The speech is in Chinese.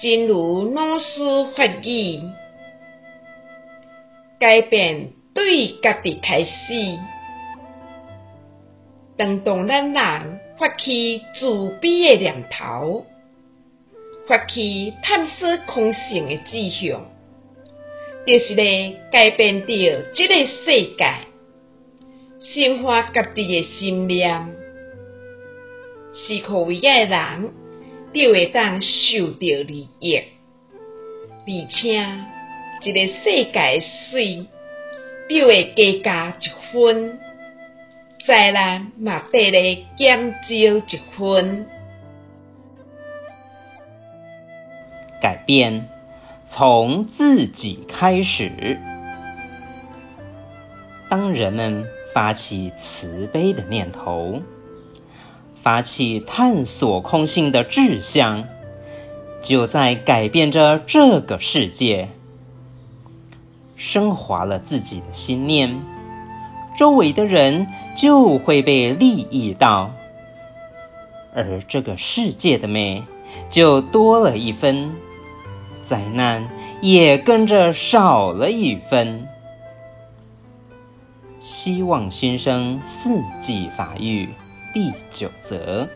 真如老师法语，改变对家己开始。当当咱人发起自卑的念头，发起探索空性的志向，就是咧改变着这个世界，升华家己的心念，是可为个人就会当受到利益，而且一个世界水就会加加一分。灾难嘛得来减少一分。改变从自己开始。当人们发起慈悲的念头，发起探索空性的志向，就在改变着这个世界，升华了自己的心念，周围的人就会被利益到，而这个世界的美就多了一分，灾难也跟着少了一分。希望新生四季法语第九则。